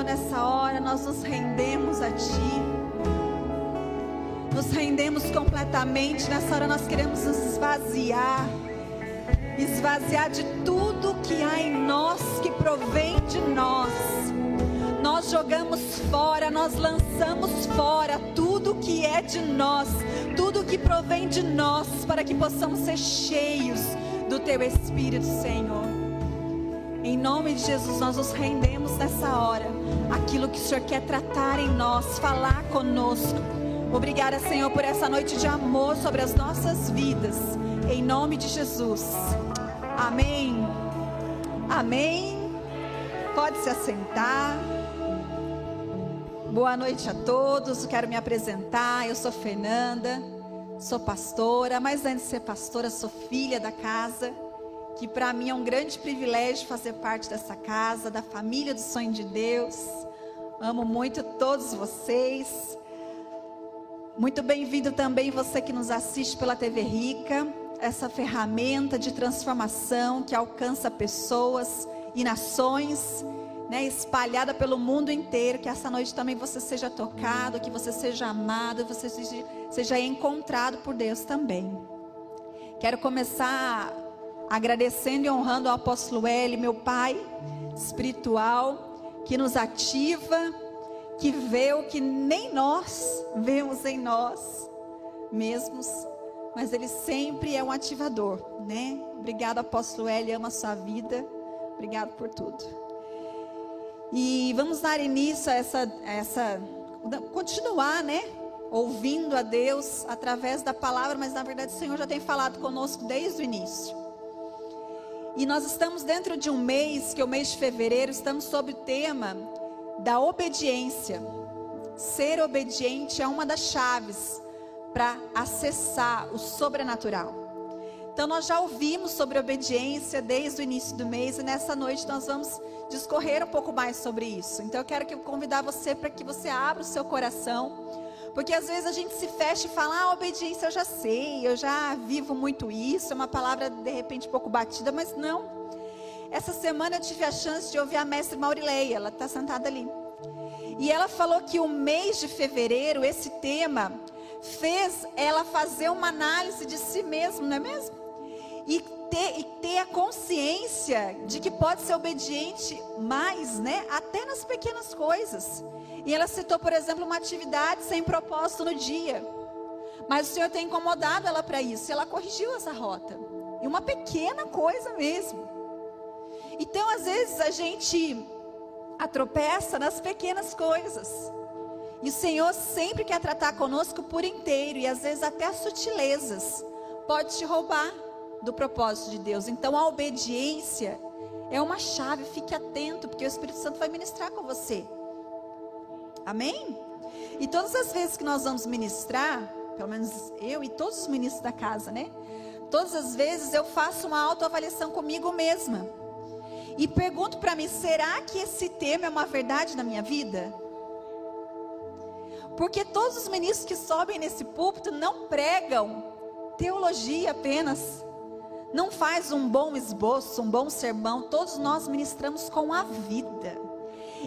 Senhor, nessa hora nós nos rendemos a Ti. Nos rendemos completamente. Nessa hora nós queremos nos esvaziar. Esvaziar de tudo que há em nós, que provém de nós. Nós jogamos fora, nós lançamos fora tudo que é de nós, tudo que provém de nós, para que possamos ser cheios do Teu Espírito, Senhor. Em nome de Jesus, nós nos rendemos nessa hora. Aquilo que o Senhor quer tratar em nós, falar conosco. Obrigada, Senhor, por essa noite de amor sobre as nossas vidas. Em nome de Jesus. Amém. Amém. Pode se assentar. Boa noite a todos. Quero me apresentar. Eu sou Fernanda, sou pastora, mas antes de ser pastora, sou filha da casa que para mim é um grande privilégio fazer parte dessa casa, da família do Sonho de Deus. Amo muito todos vocês. Muito bem-vindo também você que nos assiste pela TV Rica, essa ferramenta de transformação que alcança pessoas e nações, né, espalhada pelo mundo inteiro. Que essa noite também você seja tocado, que você seja amado, você seja, encontrado por Deus também. Quero começar agradecendo e honrando ao apóstolo L, meu pai espiritual, que nos ativa, que vê o que nem nós vemos em nós mesmos, mas ele sempre é um ativador, né? Obrigado, apóstolo L, ama a sua vida. Obrigado por tudo. E vamos dar início a essa, essa continuar, né? Ouvindo a Deus através da palavra, mas na verdade o Senhor já tem falado conosco desde o início. E nós estamos dentro de um mês, que é o mês de fevereiro, estamos sob o tema da obediência. Ser obediente é uma das chaves para acessar o sobrenatural. Então nós já ouvimos sobre obediência desde o início do mês e nessa noite nós vamos discorrer um pouco mais sobre isso. Então eu quero que convidar você para que você abra o seu coração porque às vezes a gente se fecha e fala, ah, obediência eu já sei, eu já vivo muito isso, é uma palavra de repente pouco batida, mas não. Essa semana eu tive a chance de ouvir a mestre Maurileia, ela está sentada ali. E ela falou que o mês de fevereiro, esse tema, fez ela fazer uma análise de si mesma, não é mesmo? E ter, e ter a consciência de que pode ser obediente mais, né? Até nas pequenas coisas. E ela citou, por exemplo, uma atividade sem propósito no dia. Mas o Senhor tem incomodado ela para isso. E ela corrigiu essa rota. E uma pequena coisa mesmo. Então, às vezes, a gente atropeça nas pequenas coisas. E o Senhor sempre quer tratar conosco por inteiro. E às vezes até as sutilezas pode te roubar do propósito de Deus. Então, a obediência é uma chave. Fique atento, porque o Espírito Santo vai ministrar com você. Amém? E todas as vezes que nós vamos ministrar, pelo menos eu e todos os ministros da casa, né? Todas as vezes eu faço uma autoavaliação comigo mesma. E pergunto para mim: será que esse tema é uma verdade na minha vida? Porque todos os ministros que sobem nesse púlpito não pregam teologia apenas. Não faz um bom esboço, um bom sermão. Todos nós ministramos com a vida.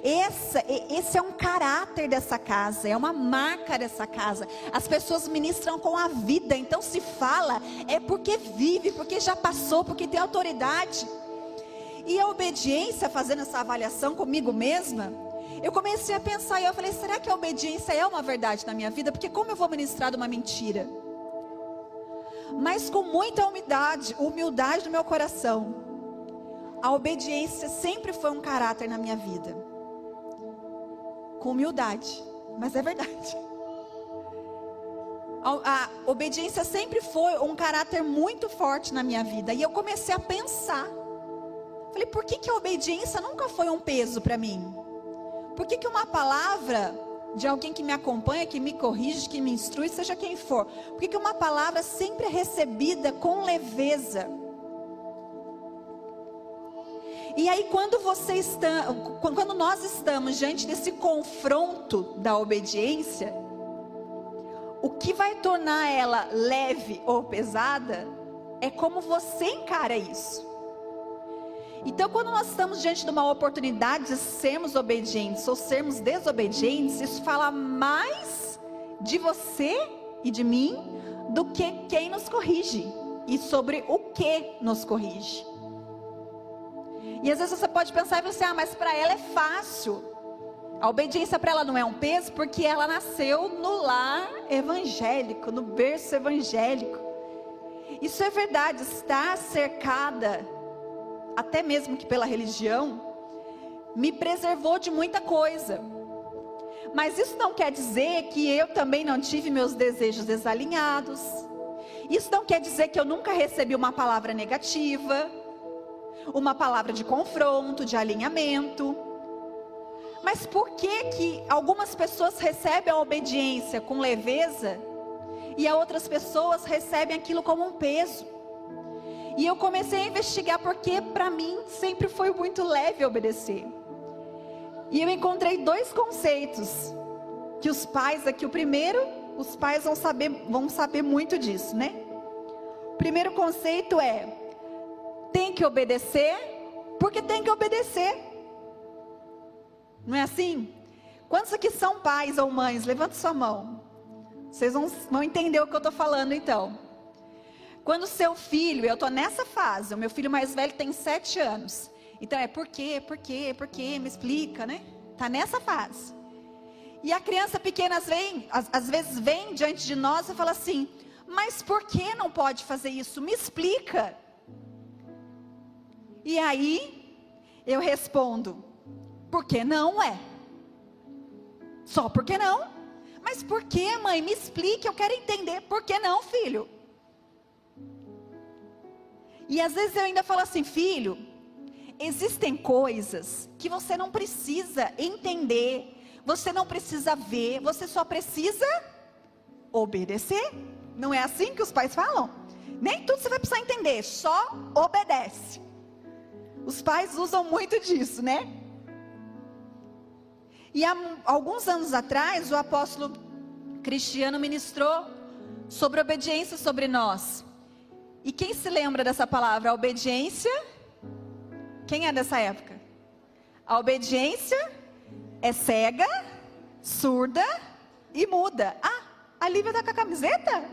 Essa, esse é um caráter dessa casa, é uma marca dessa casa. As pessoas ministram com a vida, então se fala é porque vive, porque já passou, porque tem autoridade. E a obediência, fazendo essa avaliação comigo mesma, eu comecei a pensar e eu falei: será que a obediência é uma verdade na minha vida? Porque como eu vou ministrar de uma mentira? Mas com muita humildade, humildade no meu coração. A obediência sempre foi um caráter na minha vida com humildade, mas é verdade. A, a, obediência sempre foi um caráter muito forte na minha vida. E eu comecei a pensar. Falei, por que, que a obediência nunca foi um peso para mim? Por que, que uma palavra de alguém que me acompanha, que me corrige, que me instrui, seja quem for, por que, que uma palavra sempre é recebida com leveza? E aí, quando você está, quando nós estamos diante desse confronto da obediência, o que vai tornar ela leve ou pesada é como você encara isso. Então, quando nós estamos diante de uma oportunidade de sermos obedientes ou sermos desobedientes, isso fala mais de você e de mim do que quem nos corrige e sobre o que nos corrige. E às vezes você pode pensar e você, ah, mas para ela é fácil. A obediência para ela não é um peso porque ela nasceu no lar evangélico, no berço evangélico. Isso é verdade, está cercada até mesmo que pela religião, me preservou de muita coisa. Mas isso não quer dizer que eu também não tive meus desejos desalinhados. Isso não quer dizer que eu nunca recebi uma palavra negativa, uma palavra de confronto, de alinhamento. Mas por que que algumas pessoas recebem a obediência com leveza e outras pessoas recebem aquilo como um peso? E eu comecei a investigar porque para mim sempre foi muito leve obedecer. E eu encontrei dois conceitos que os pais aqui, o primeiro, os pais vão saber, vão saber muito disso, né? O primeiro conceito é tem que obedecer porque tem que obedecer. Não é assim? Quantos aqui são pais ou mães? Levanta sua mão. Vocês vão, vão entender o que eu estou falando então. Quando seu filho, eu estou nessa fase, o meu filho mais velho tem sete anos. Então é por quê, por quê, por quê, me explica, né? Está nessa fase. E a criança pequena vem, às, às vezes vem diante de nós e fala assim: Mas por que não pode fazer isso? Me explica. E aí eu respondo: Porque não é? Só porque não? Mas por que, mãe? Me explique, eu quero entender. Por que não, filho? E às vezes eu ainda falo assim, filho, existem coisas que você não precisa entender, você não precisa ver, você só precisa obedecer. Não é assim que os pais falam? Nem tudo você vai precisar entender, só obedece. Os pais usam muito disso, né? E há alguns anos atrás, o apóstolo Cristiano ministrou sobre obediência sobre nós. E quem se lembra dessa palavra? A obediência. Quem é dessa época? A obediência é cega, surda e muda. Ah, a Lívia está com a camiseta?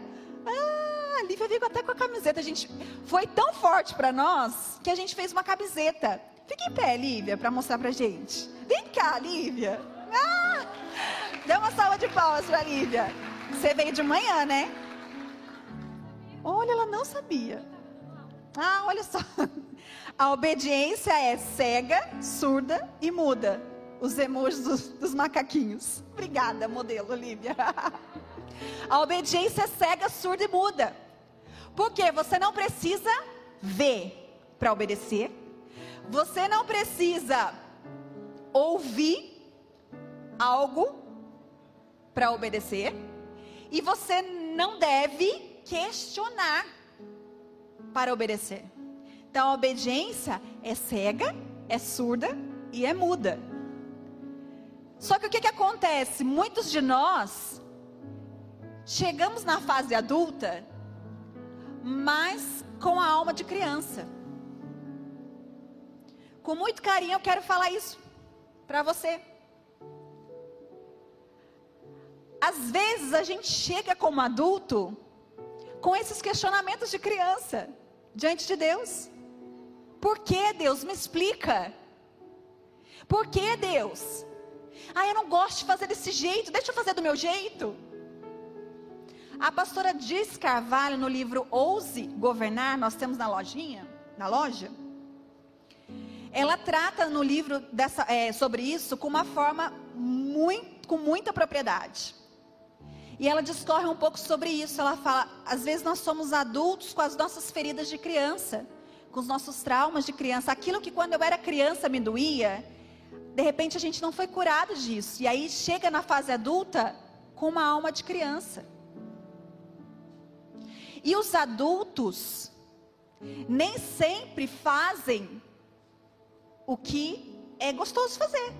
Lívia veio até com a camiseta. A gente foi tão forte para nós que a gente fez uma camiseta. Fique em pé, Lívia, para mostrar para gente. Vem cá, Lívia. Ah, dê uma salva de palmas para Lívia. Você veio de manhã, né? Olha, ela não sabia. Ah, olha só. A obediência é cega, surda e muda. Os emojis dos, dos macaquinhos. Obrigada, modelo Olivia. A obediência é cega, surda e muda. Porque você não precisa ver para obedecer. Você não precisa ouvir algo para obedecer. E você não deve questionar para obedecer. Então a obediência é cega, é surda e é muda. Só que o que, que acontece? Muitos de nós chegamos na fase adulta, mas com a alma de criança. Com muito carinho eu quero falar isso para você. Às vezes a gente chega como adulto com esses questionamentos de criança diante de Deus. Por que Deus? Me explica. Por que Deus? Ah, eu não gosto de fazer desse jeito, deixa eu fazer do meu jeito. A pastora Diz Carvalho, no livro Ouse Governar, nós temos na lojinha, na loja. Ela trata no livro dessa, é, sobre isso com uma forma muito, com muita propriedade. E ela discorre um pouco sobre isso. Ela fala: às vezes nós somos adultos com as nossas feridas de criança, com os nossos traumas de criança. Aquilo que quando eu era criança me doía, de repente a gente não foi curado disso. E aí chega na fase adulta com uma alma de criança. E os adultos nem sempre fazem o que é gostoso fazer.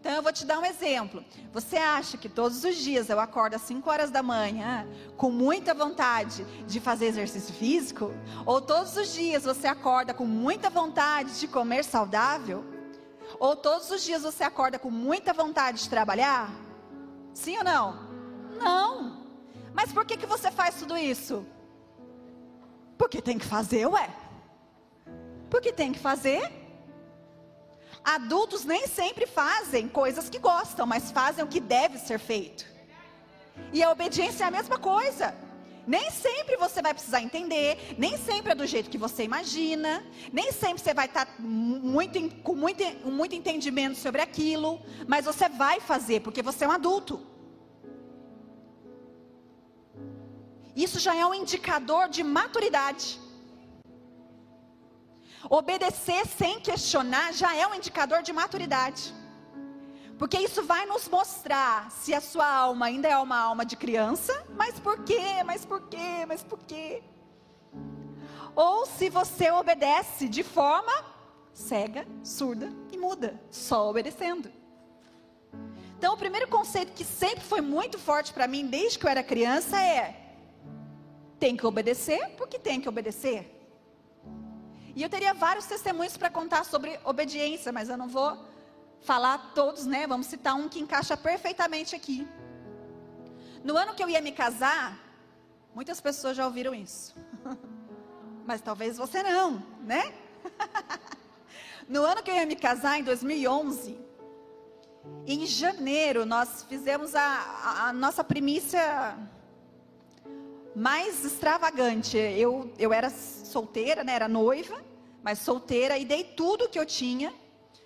Então eu vou te dar um exemplo. Você acha que todos os dias eu acordo às 5 horas da manhã com muita vontade de fazer exercício físico? Ou todos os dias você acorda com muita vontade de comer saudável? Ou todos os dias você acorda com muita vontade de trabalhar? Sim ou não? Não. Mas por que, que você faz tudo isso? Porque tem que fazer, ué. Porque tem que fazer. Adultos nem sempre fazem coisas que gostam, mas fazem o que deve ser feito. E a obediência é a mesma coisa. Nem sempre você vai precisar entender, nem sempre é do jeito que você imagina, nem sempre você vai estar muito, com muito, muito entendimento sobre aquilo, mas você vai fazer, porque você é um adulto. Isso já é um indicador de maturidade. Obedecer sem questionar já é um indicador de maturidade. Porque isso vai nos mostrar se a sua alma ainda é uma alma de criança, mas por quê? Mas por quê? Mas por quê? Ou se você obedece de forma cega, surda e muda, só obedecendo. Então, o primeiro conceito que sempre foi muito forte para mim desde que eu era criança é: tem que obedecer porque tem que obedecer. E eu teria vários testemunhos para contar sobre obediência, mas eu não vou falar todos, né? Vamos citar um que encaixa perfeitamente aqui. No ano que eu ia me casar, muitas pessoas já ouviram isso. mas talvez você não, né? no ano que eu ia me casar, em 2011, em janeiro, nós fizemos a, a, a nossa primícia mais extravagante. Eu, eu era solteira, né? Era noiva mas solteira, e dei tudo o que eu tinha.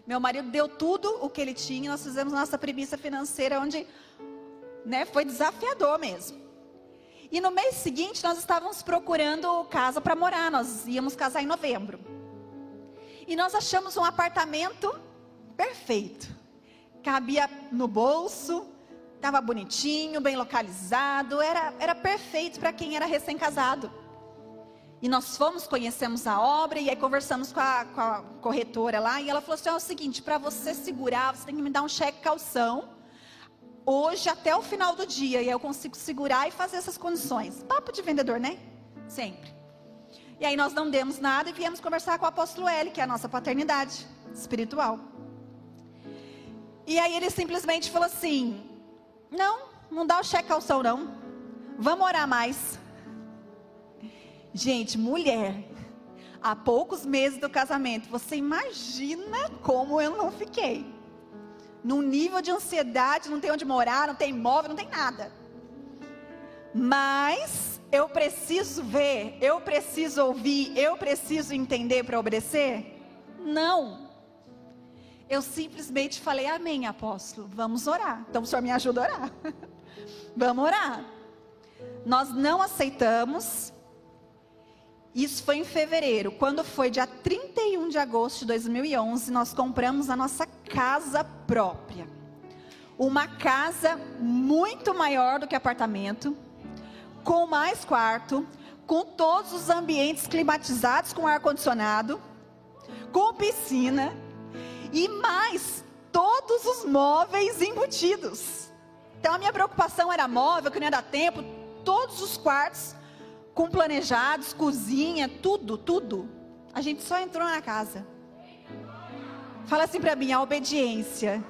Meu marido deu tudo o que ele tinha. Nós fizemos nossa premissa financeira, onde né, foi desafiador mesmo. E no mês seguinte, nós estávamos procurando casa para morar. Nós íamos casar em novembro. E nós achamos um apartamento perfeito. Cabia no bolso, estava bonitinho, bem localizado, era, era perfeito para quem era recém-casado. E nós fomos, conhecemos a obra e aí conversamos com a, com a corretora lá e ela falou assim: é o seguinte, para você segurar, você tem que me dar um cheque calção hoje até o final do dia e eu consigo segurar e fazer essas condições. Papo de vendedor, né? Sempre. E aí nós não demos nada e viemos conversar com o apóstolo L, que é a nossa paternidade espiritual. E aí ele simplesmente falou assim: Não, não dá o cheque calção não. Vamos orar mais. Gente, mulher, há poucos meses do casamento, você imagina como eu não fiquei. Num nível de ansiedade, não tem onde morar, não tem imóvel, não tem nada. Mas eu preciso ver, eu preciso ouvir, eu preciso entender para obedecer? Não. Eu simplesmente falei, amém, apóstolo, vamos orar. Então o senhor me ajuda a orar. vamos orar. Nós não aceitamos isso foi em fevereiro. Quando foi dia 31 de agosto de 2011, nós compramos a nossa casa própria. Uma casa muito maior do que apartamento, com mais quarto, com todos os ambientes climatizados com ar condicionado, com piscina e mais todos os móveis embutidos. Então a minha preocupação era móvel, que não ia dar tempo, todos os quartos com planejados, cozinha, tudo, tudo. A gente só entrou na casa. Fala assim para mim: a obediência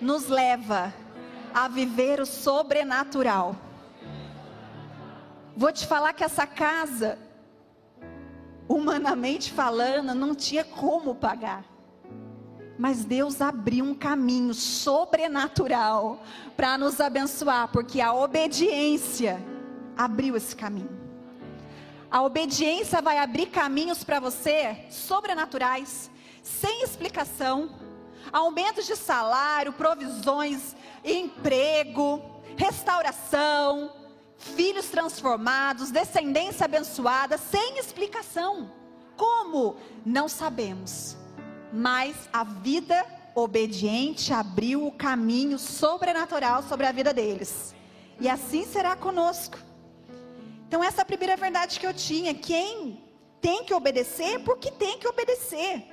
nos leva a viver o sobrenatural. Vou te falar que essa casa, humanamente falando, não tinha como pagar. Mas Deus abriu um caminho sobrenatural para nos abençoar, porque a obediência abriu esse caminho. A obediência vai abrir caminhos para você sobrenaturais, sem explicação. Aumentos de salário, provisões, emprego, restauração, filhos transformados, descendência abençoada, sem explicação. Como? Não sabemos. Mas a vida obediente abriu o caminho sobrenatural sobre a vida deles. E assim será conosco. Então, essa é a primeira verdade que eu tinha. Quem tem que obedecer, porque tem que obedecer.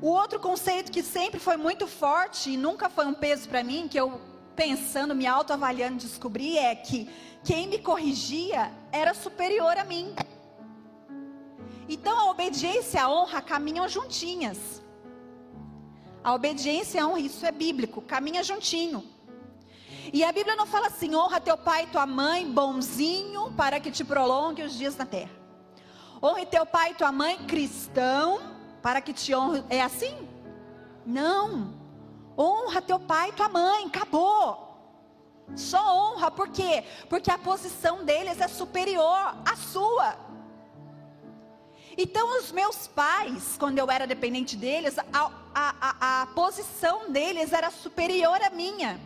O outro conceito que sempre foi muito forte e nunca foi um peso para mim, que eu pensando, me autoavaliando, descobri é que quem me corrigia era superior a mim. Então a obediência e a honra caminham juntinhas. A obediência e a honra, isso é bíblico, caminha juntinho. E a Bíblia não fala assim: honra teu pai e tua mãe, bonzinho, para que te prolongue os dias na terra. Honre teu pai e tua mãe, cristão, para que te honre. É assim? Não. Honra teu pai e tua mãe, acabou. Só honra, por quê? Porque a posição deles é superior à sua. Então, os meus pais, quando eu era dependente deles, a, a, a, a posição deles era superior à minha.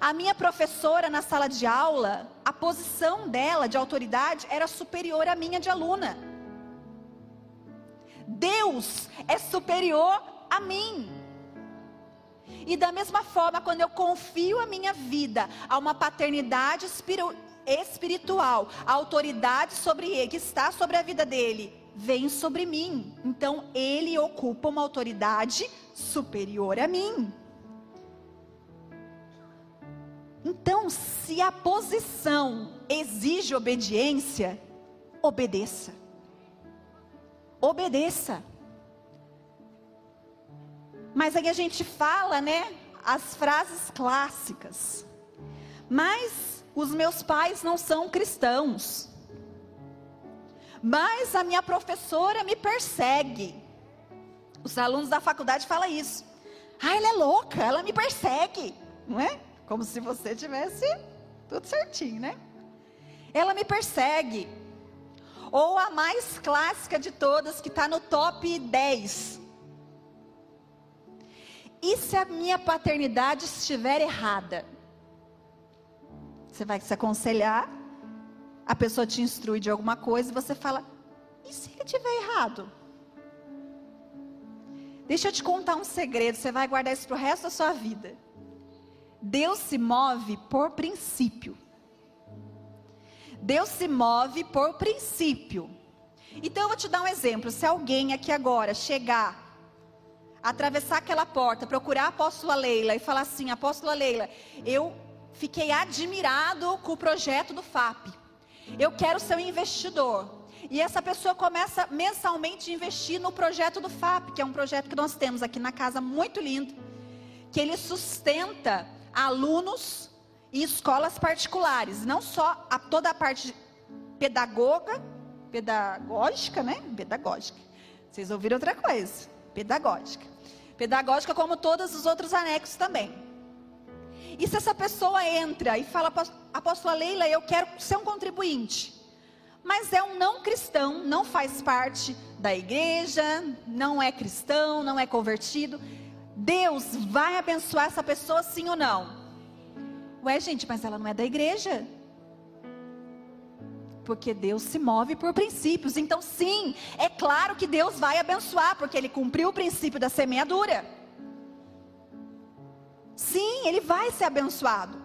A minha professora na sala de aula, a posição dela de autoridade era superior à minha de aluna. Deus é superior a mim. E da mesma forma, quando eu confio a minha vida a uma paternidade espiritual, a autoridade sobre ele, que está sobre a vida dele, vem sobre mim. Então, ele ocupa uma autoridade superior a mim. Então, se a posição exige obediência, obedeça. Obedeça. Mas aí a gente fala, né, as frases clássicas. Mas os meus pais não são cristãos. Mas a minha professora me persegue. Os alunos da faculdade falam isso. Ah, ela é louca, ela me persegue, não é? Como se você tivesse tudo certinho, né? Ela me persegue. Ou a mais clássica de todas, que está no top 10. E se a minha paternidade estiver errada? Você vai se aconselhar, a pessoa te instrui de alguma coisa e você fala: e se ele estiver errado? Deixa eu te contar um segredo, você vai guardar isso para o resto da sua vida. Deus se move por princípio. Deus se move por princípio. Então eu vou te dar um exemplo. Se alguém aqui agora chegar, atravessar aquela porta, procurar a apóstola Leila e falar assim: Apóstola Leila, eu fiquei admirado com o projeto do FAP. Eu quero ser um investidor. E essa pessoa começa mensalmente a investir no projeto do FAP, que é um projeto que nós temos aqui na casa muito lindo, que ele sustenta alunos e escolas particulares, não só a, toda a parte pedagoga, pedagógica, né? Pedagógica. Vocês ouviram outra coisa? Pedagógica. Pedagógica como todos os outros anexos também. E se essa pessoa entra e fala, apóstola Leila, eu quero ser um contribuinte, mas é um não cristão, não faz parte da igreja, não é cristão, não é convertido, Deus vai abençoar essa pessoa sim ou não? Ué, gente, mas ela não é da igreja. Porque Deus se move por princípios. Então, sim, é claro que Deus vai abençoar, porque Ele cumpriu o princípio da semeadura. Sim, ele vai ser abençoado.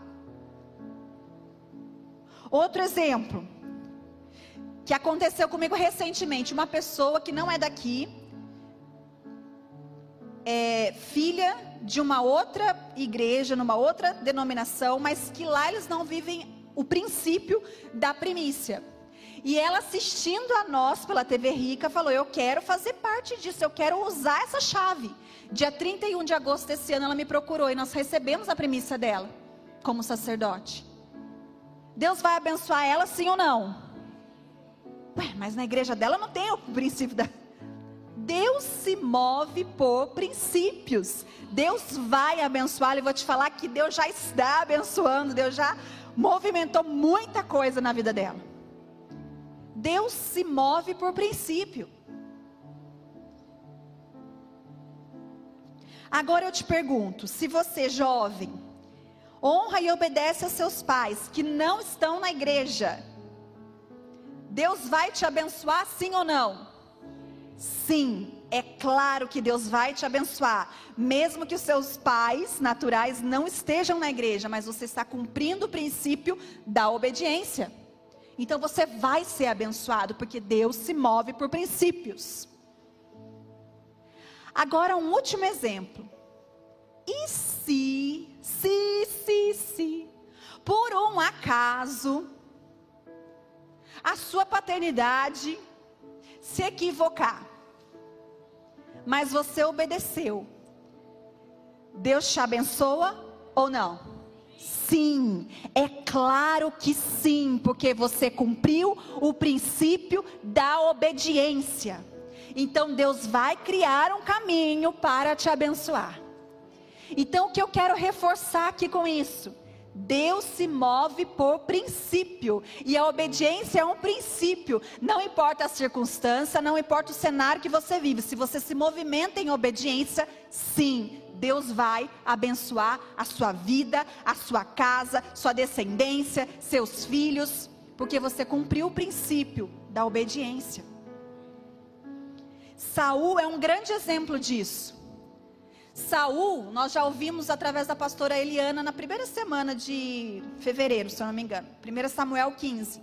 Outro exemplo, que aconteceu comigo recentemente: uma pessoa que não é daqui, é, filha de uma outra igreja, numa outra denominação, mas que lá eles não vivem o princípio da primícia. E ela assistindo a nós pela TV Rica falou: Eu quero fazer parte disso, eu quero usar essa chave. Dia 31 de agosto desse ano ela me procurou e nós recebemos a primícia dela como sacerdote. Deus vai abençoar ela sim ou não? Ué, mas na igreja dela não tem o princípio da Deus se move por princípios. Deus vai abençoar. Eu vou te falar que Deus já está abençoando. Deus já movimentou muita coisa na vida dela. Deus se move por princípio. Agora eu te pergunto: se você, jovem, honra e obedece aos seus pais que não estão na igreja, Deus vai te abençoar sim ou não? Sim, é claro que Deus vai te abençoar, mesmo que os seus pais naturais não estejam na igreja, mas você está cumprindo o princípio da obediência. Então você vai ser abençoado, porque Deus se move por princípios. Agora, um último exemplo. E se, se, se, se, por um acaso, a sua paternidade se equivocar, mas você obedeceu, Deus te abençoa ou não? Sim, é claro que sim, porque você cumpriu o princípio da obediência. Então Deus vai criar um caminho para te abençoar. Então o que eu quero reforçar aqui com isso? Deus se move por princípio, e a obediência é um princípio. Não importa a circunstância, não importa o cenário que você vive, se você se movimenta em obediência, sim, Deus vai abençoar a sua vida, a sua casa, sua descendência, seus filhos, porque você cumpriu o princípio da obediência. Saul é um grande exemplo disso. Saul, nós já ouvimos através da pastora Eliana na primeira semana de fevereiro, se eu não me engano. 1 Samuel 15.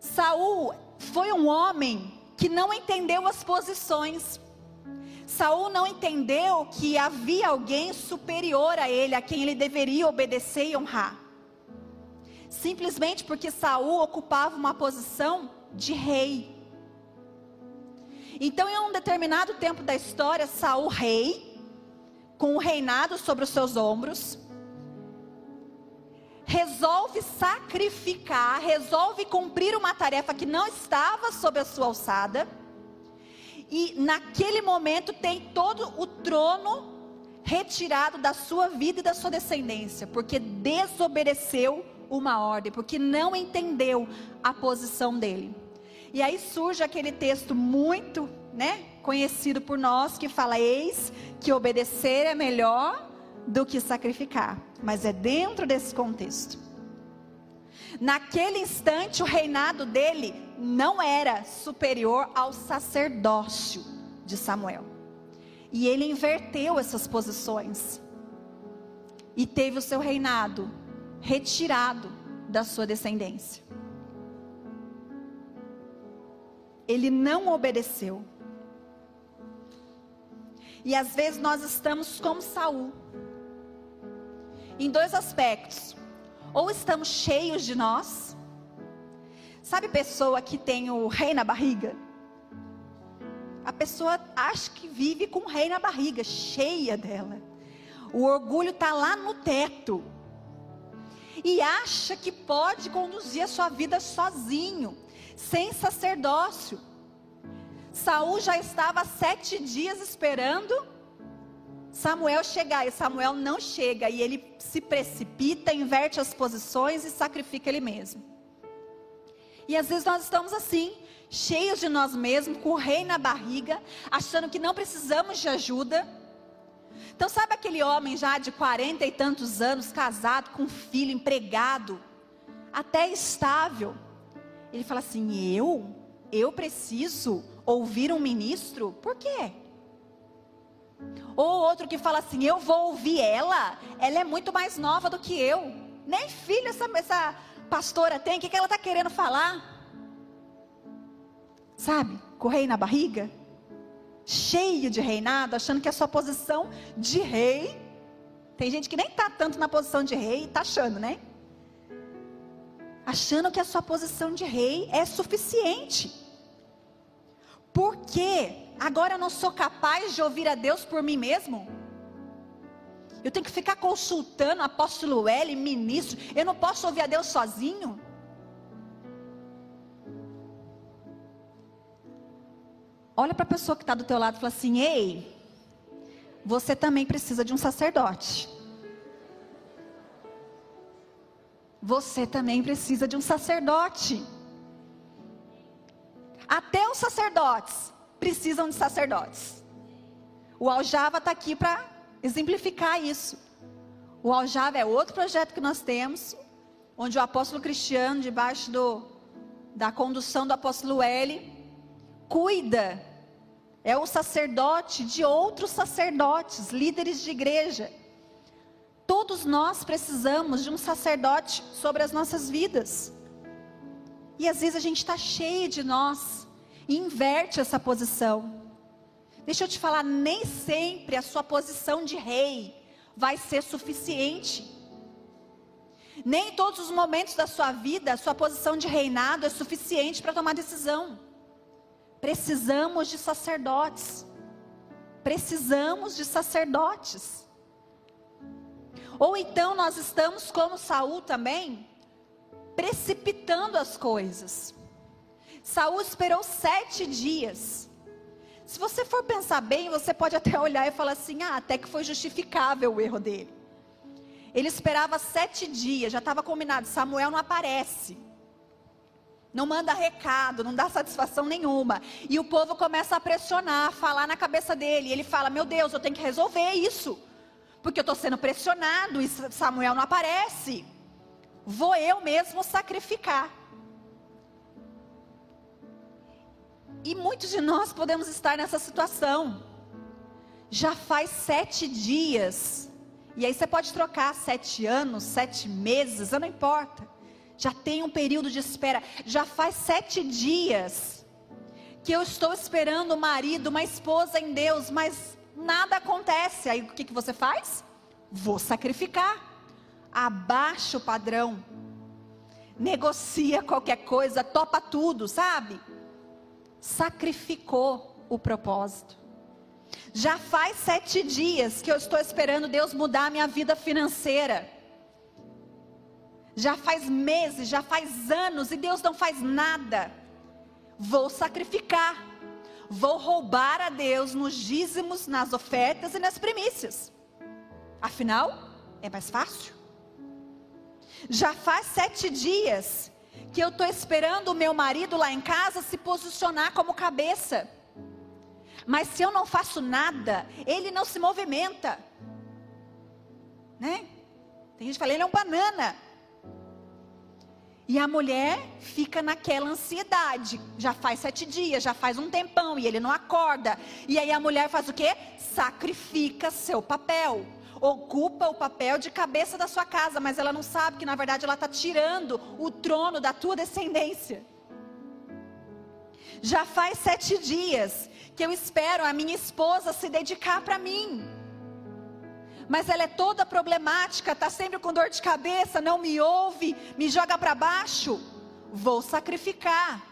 Saul foi um homem que não entendeu as posições. Saul não entendeu que havia alguém superior a ele, a quem ele deveria obedecer e honrar. Simplesmente porque Saul ocupava uma posição de rei. Então, em um determinado tempo da história, Saul rei, com o reinado sobre os seus ombros, resolve sacrificar, resolve cumprir uma tarefa que não estava sob a sua alçada. E naquele momento tem todo o trono retirado da sua vida e da sua descendência, porque desobedeceu uma ordem, porque não entendeu a posição dele. E aí surge aquele texto muito, né, conhecido por nós que fala: "Eis que obedecer é melhor do que sacrificar". Mas é dentro desse contexto. Naquele instante, o reinado dele não era superior ao sacerdócio de Samuel. E ele inverteu essas posições. E teve o seu reinado retirado da sua descendência. Ele não obedeceu. E às vezes nós estamos como Saul. Em dois aspectos. Ou estamos cheios de nós. Sabe pessoa que tem o rei na barriga? A pessoa acha que vive com o rei na barriga, cheia dela. O orgulho está lá no teto. E acha que pode conduzir a sua vida sozinho sem sacerdócio. Saul já estava sete dias esperando Samuel chegar, e Samuel não chega, e ele se precipita, inverte as posições e sacrifica ele mesmo. E às vezes nós estamos assim, cheios de nós mesmos, com o rei na barriga, achando que não precisamos de ajuda. Então, sabe aquele homem já de quarenta e tantos anos, casado, com filho, empregado, até estável, ele fala assim: eu? Eu preciso ouvir um ministro? Por quê? Ou outro que fala assim: eu vou ouvir ela, ela é muito mais nova do que eu. Nem filho essa, essa pastora tem, o que, que ela está querendo falar? Sabe, correio na barriga, cheio de reinado, achando que a sua posição de rei. Tem gente que nem está tanto na posição de rei, está achando, né? Achando que a sua posição de rei é suficiente. Porque agora eu não sou capaz de ouvir a Deus por mim mesmo? Eu tenho que ficar consultando apóstolo L, ministro. Eu não posso ouvir a Deus sozinho? Olha para a pessoa que está do teu lado e fala assim: Ei, você também precisa de um sacerdote. Você também precisa de um sacerdote. Até os sacerdotes precisam de sacerdotes. O Aljava está aqui para exemplificar isso. O Aljava é outro projeto que nós temos, onde o apóstolo Cristiano, debaixo do, da condução do apóstolo L, cuida, é o sacerdote de outros sacerdotes, líderes de igreja. Todos nós precisamos de um sacerdote sobre as nossas vidas. E às vezes a gente está cheio de nós e inverte essa posição. Deixa eu te falar, nem sempre a sua posição de rei vai ser suficiente. Nem em todos os momentos da sua vida, a sua posição de reinado é suficiente para tomar decisão. Precisamos de sacerdotes. Precisamos de sacerdotes. Ou então nós estamos como Saul também, precipitando as coisas. Saul esperou sete dias. Se você for pensar bem, você pode até olhar e falar assim: ah, até que foi justificável o erro dele. Ele esperava sete dias, já estava combinado. Samuel não aparece, não manda recado, não dá satisfação nenhuma. E o povo começa a pressionar, a falar na cabeça dele. E ele fala: Meu Deus, eu tenho que resolver isso porque eu estou sendo pressionado e Samuel não aparece. Vou eu mesmo sacrificar. E muitos de nós podemos estar nessa situação. Já faz sete dias. E aí você pode trocar sete anos, sete meses, não importa. Já tem um período de espera. Já faz sete dias que eu estou esperando o marido, uma esposa em Deus, mas nada acontece. Aí o que, que você faz? Vou sacrificar. Abaixa o padrão. Negocia qualquer coisa, topa tudo, sabe? Sacrificou o propósito. Já faz sete dias que eu estou esperando Deus mudar a minha vida financeira. Já faz meses, já faz anos e Deus não faz nada. Vou sacrificar vou roubar a Deus nos dízimos, nas ofertas e nas primícias. Afinal, é mais fácil. Já faz sete dias que eu estou esperando o meu marido lá em casa se posicionar como cabeça. Mas se eu não faço nada, ele não se movimenta. Né? Tem gente que fala, ele é um banana. E a mulher fica naquela ansiedade. Já faz sete dias, já faz um tempão e ele não acorda. E aí a mulher faz o quê? Sacrifica seu papel. Ocupa o papel de cabeça da sua casa, mas ela não sabe que na verdade ela está tirando o trono da tua descendência. Já faz sete dias que eu espero a minha esposa se dedicar para mim mas ela é toda problemática, está sempre com dor de cabeça, não me ouve, me joga para baixo. Vou sacrificar,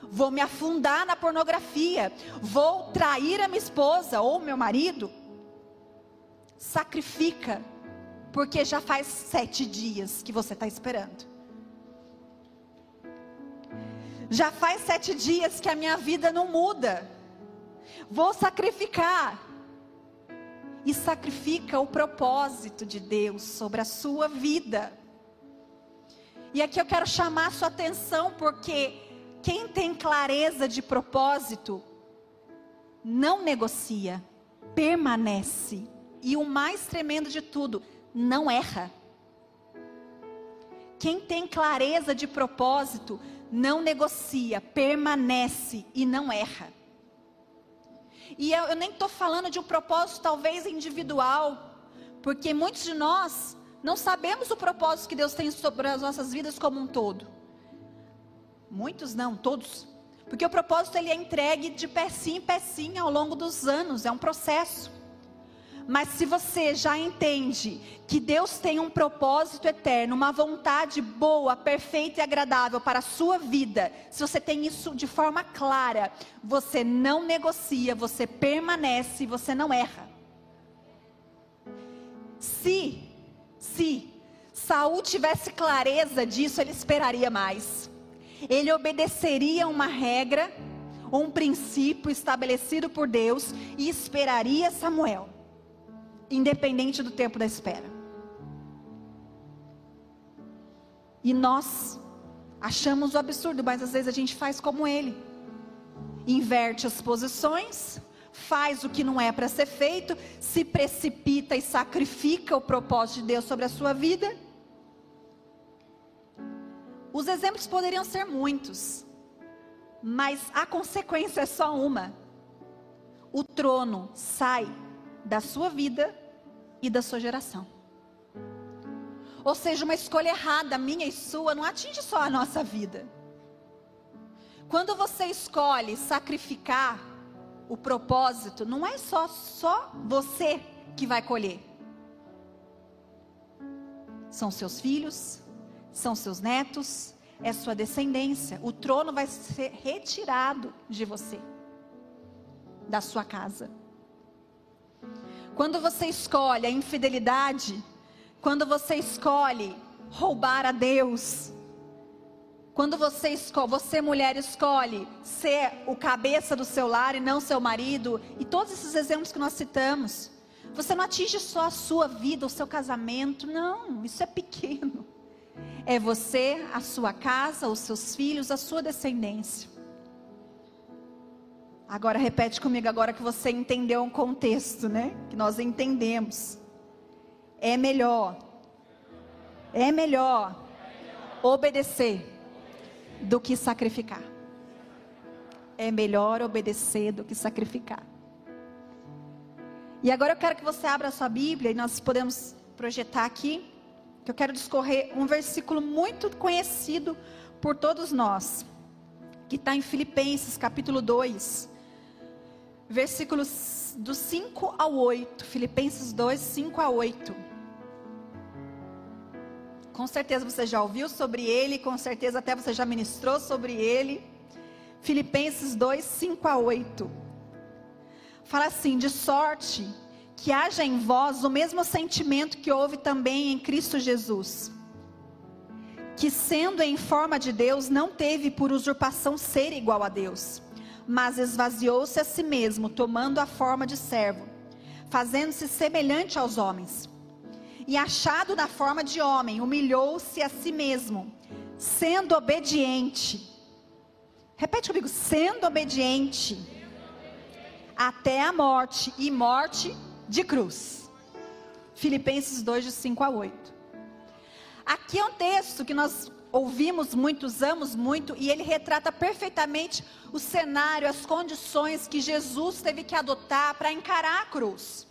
vou me afundar na pornografia, vou trair a minha esposa ou meu marido. Sacrifica, porque já faz sete dias que você está esperando. Já faz sete dias que a minha vida não muda. Vou sacrificar e sacrifica o propósito de Deus sobre a sua vida. E aqui eu quero chamar a sua atenção porque quem tem clareza de propósito não negocia, permanece. E o mais tremendo de tudo, não erra. Quem tem clareza de propósito não negocia, permanece e não erra. E eu, eu nem estou falando de um propósito talvez individual, porque muitos de nós não sabemos o propósito que Deus tem sobre as nossas vidas como um todo. Muitos não, todos. Porque o propósito ele é entregue de pecinha em pecinha ao longo dos anos, é um processo. Mas se você já entende que Deus tem um propósito eterno, uma vontade boa, perfeita e agradável para a sua vida, se você tem isso de forma clara, você não negocia, você permanece, você não erra. Se, se Saul tivesse clareza disso, ele esperaria mais. Ele obedeceria uma regra, um princípio estabelecido por Deus e esperaria Samuel independente do tempo da espera. E nós achamos o absurdo, mas às vezes a gente faz como ele. Inverte as posições, faz o que não é para ser feito, se precipita e sacrifica o propósito de Deus sobre a sua vida. Os exemplos poderiam ser muitos, mas a consequência é só uma: o trono sai da sua vida e da sua geração. Ou seja, uma escolha errada, minha e sua, não atinge só a nossa vida. Quando você escolhe sacrificar o propósito, não é só só você que vai colher. São seus filhos, são seus netos, é sua descendência. O trono vai ser retirado de você, da sua casa. Quando você escolhe a infidelidade, quando você escolhe roubar a Deus, quando você escolhe, você mulher escolhe ser o cabeça do seu lar e não seu marido, e todos esses exemplos que nós citamos, você não atinge só a sua vida, o seu casamento, não, isso é pequeno. É você, a sua casa, os seus filhos, a sua descendência. Agora repete comigo agora que você entendeu um contexto, né? Que nós entendemos. É melhor. É melhor obedecer do que sacrificar. É melhor obedecer do que sacrificar. E agora eu quero que você abra a sua Bíblia e nós podemos projetar aqui, que eu quero discorrer um versículo muito conhecido por todos nós, que está em Filipenses capítulo 2, versículos do 5 ao 8. Filipenses 2, 5 a 8. Com certeza você já ouviu sobre ele, com certeza até você já ministrou sobre ele. Filipenses 2, 5 a 8. Fala assim: de sorte que haja em vós o mesmo sentimento que houve também em Cristo Jesus, que sendo em forma de Deus, não teve por usurpação ser igual a Deus, mas esvaziou-se a si mesmo, tomando a forma de servo, fazendo-se semelhante aos homens e achado na forma de homem, humilhou-se a si mesmo, sendo obediente. Repete comigo, sendo obediente até a morte e morte de cruz. Filipenses 2, de 5 a 8. Aqui é um texto que nós ouvimos muito, usamos muito, e ele retrata perfeitamente o cenário, as condições que Jesus teve que adotar para encarar a cruz.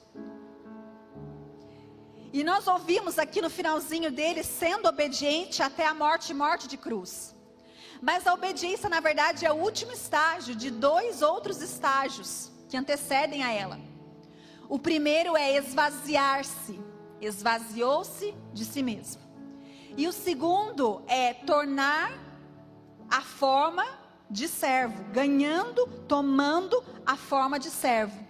E nós ouvimos aqui no finalzinho dele sendo obediente até a morte morte de cruz. Mas a obediência, na verdade, é o último estágio de dois outros estágios que antecedem a ela. O primeiro é esvaziar-se, esvaziou-se de si mesmo. E o segundo é tornar a forma de servo, ganhando, tomando a forma de servo.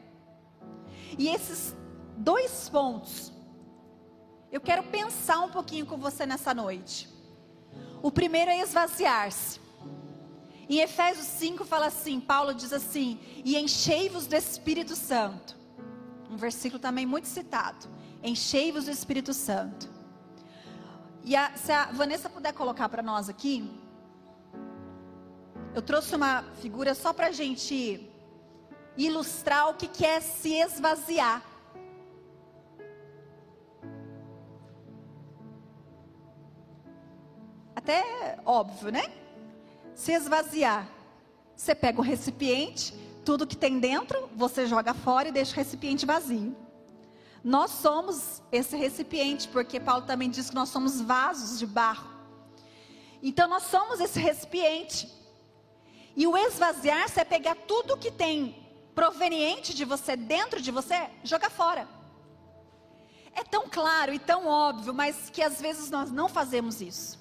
E esses dois pontos eu quero pensar um pouquinho com você nessa noite. O primeiro é esvaziar-se. Em Efésios 5 fala assim, Paulo diz assim: "E enchei-vos do Espírito Santo". Um versículo também muito citado. Enchei-vos do Espírito Santo. E a, se a Vanessa puder colocar para nós aqui, eu trouxe uma figura só para a gente ilustrar o que, que é se esvaziar. até óbvio, né? Se esvaziar. Você pega o recipiente, tudo que tem dentro, você joga fora e deixa o recipiente vazio. Nós somos esse recipiente, porque Paulo também diz que nós somos vasos de barro. Então nós somos esse recipiente. E o esvaziar-se é pegar tudo que tem proveniente de você, dentro de você, jogar fora. É tão claro e tão óbvio, mas que às vezes nós não fazemos isso.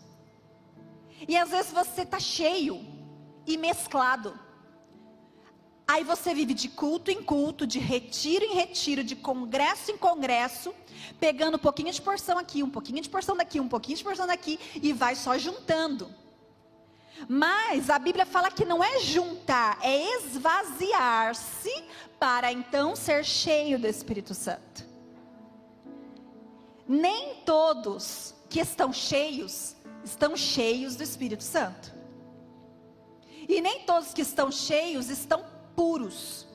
E às vezes você está cheio e mesclado. Aí você vive de culto em culto, de retiro em retiro, de congresso em congresso, pegando um pouquinho de porção aqui, um pouquinho de porção daqui, um pouquinho de porção daqui, e vai só juntando. Mas a Bíblia fala que não é juntar, é esvaziar-se para então ser cheio do Espírito Santo. Nem todos que estão cheios estão cheios do Espírito Santo. E nem todos que estão cheios estão puros.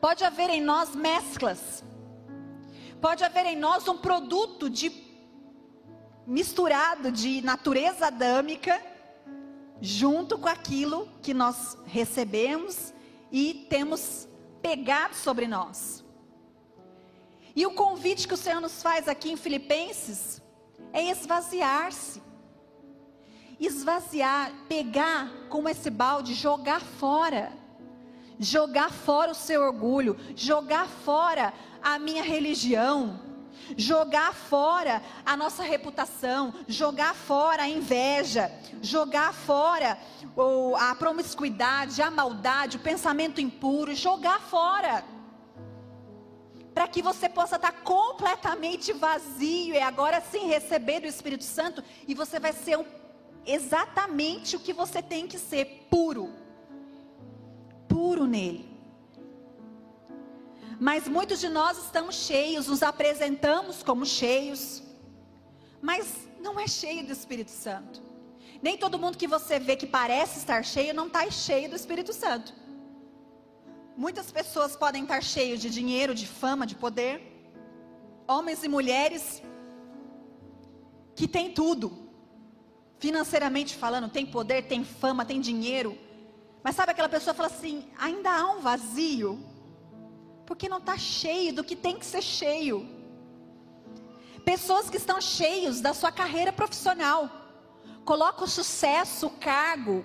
Pode haver em nós mesclas. Pode haver em nós um produto de misturado de natureza adâmica junto com aquilo que nós recebemos e temos pegado sobre nós. E o convite que o Senhor nos faz aqui em Filipenses é esvaziar-se esvaziar, pegar como esse balde, jogar fora. Jogar fora o seu orgulho, jogar fora a minha religião, jogar fora a nossa reputação, jogar fora a inveja, jogar fora a promiscuidade, a maldade, o pensamento impuro, jogar fora. Para que você possa estar completamente vazio e agora sim receber do Espírito Santo e você vai ser um, exatamente o que você tem que ser, puro. Puro nele. Mas muitos de nós estamos cheios, nos apresentamos como cheios, mas não é cheio do Espírito Santo. Nem todo mundo que você vê que parece estar cheio não está cheio do Espírito Santo. Muitas pessoas podem estar cheios de dinheiro, de fama, de poder. Homens e mulheres que têm tudo. Financeiramente falando, tem poder, tem fama, tem dinheiro. Mas sabe aquela pessoa fala assim: ainda há um vazio porque não está cheio do que tem que ser cheio. Pessoas que estão cheios da sua carreira profissional, colocam o sucesso, o cargo,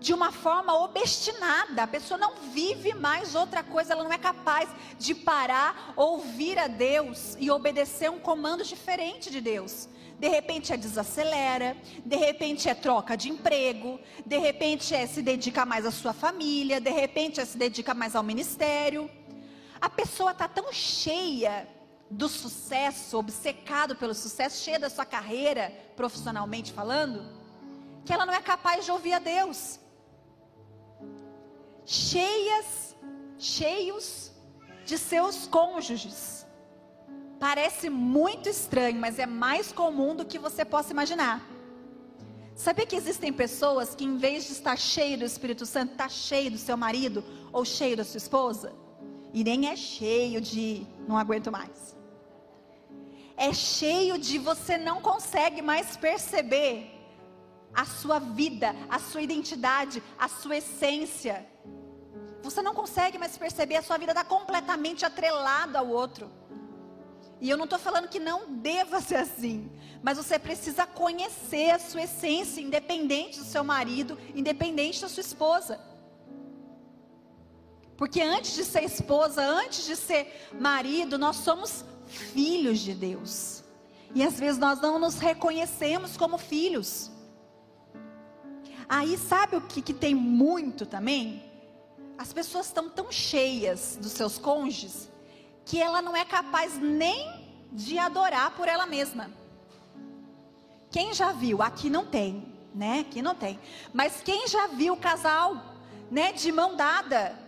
de uma forma obstinada. A pessoa não vive mais outra coisa, ela não é capaz de parar, ouvir a Deus e obedecer um comando diferente de Deus. De repente é desacelera, de repente é troca de emprego, de repente é se dedica mais à sua família, de repente é se dedica mais ao ministério. A pessoa está tão cheia do sucesso, obcecado pelo sucesso, cheia da sua carreira, profissionalmente falando, que ela não é capaz de ouvir a Deus. Cheias, cheios de seus cônjuges. Parece muito estranho, mas é mais comum do que você possa imaginar. Sabia que existem pessoas que, em vez de estar cheio do Espírito Santo, está cheio do seu marido ou cheio da sua esposa? E nem é cheio de não aguento mais. É cheio de você não consegue mais perceber a sua vida, a sua identidade, a sua essência. Você não consegue mais perceber, a sua vida está completamente atrelada ao outro. E eu não estou falando que não deva ser assim, mas você precisa conhecer a sua essência, independente do seu marido, independente da sua esposa. Porque antes de ser esposa, antes de ser marido, nós somos filhos de Deus. E às vezes nós não nos reconhecemos como filhos. Aí sabe o que, que tem muito também? As pessoas estão tão cheias dos seus cônjuges que ela não é capaz nem de adorar por ela mesma. Quem já viu? Aqui não tem, né? Aqui não tem. Mas quem já viu o casal, né, de mão dada,